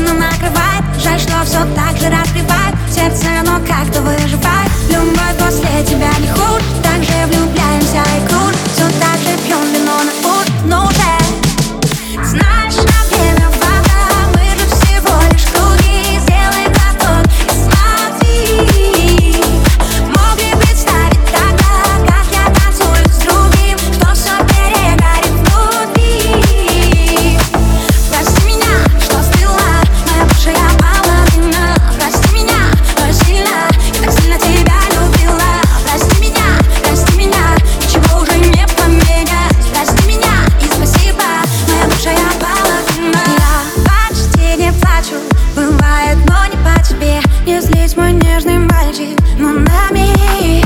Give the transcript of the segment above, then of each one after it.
Сильно накрывает Жаль, что все так же раскрывает. Сердце, но как-то выживает. Любовь после тебя не хуже плачу. Бывает, но не по тебе. Не злись, мой нежный мальчик. Но нами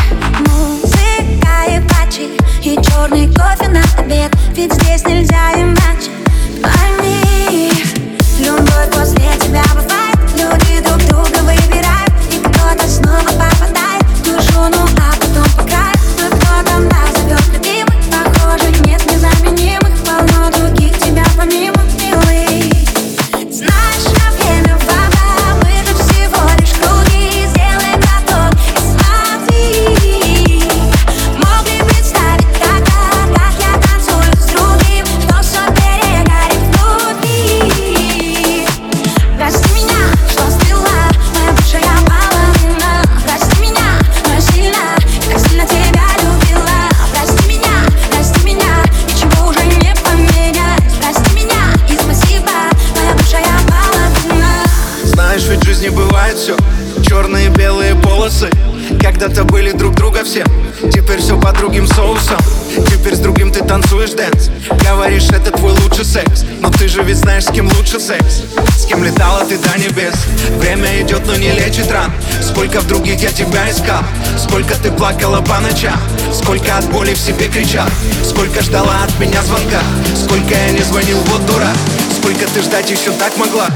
Музыка и патчи И черный кофе на обед. Ведь здесь нельзя иначе бывает все Черные белые полосы Когда-то были друг для друга все. Теперь все по другим соусам Теперь с другим ты танцуешь dance. Говоришь, это твой лучший секс Но ты же ведь знаешь, с кем лучше секс. С кем летала ты до небес. Время идет, но не лечит ран. Сколько в других я тебя искал? Сколько ты плакала по ночам? Сколько от боли в себе кричал? Сколько ждала от меня звонка? Сколько я не звонил, вот дурак Сколько ты ждать еще так могла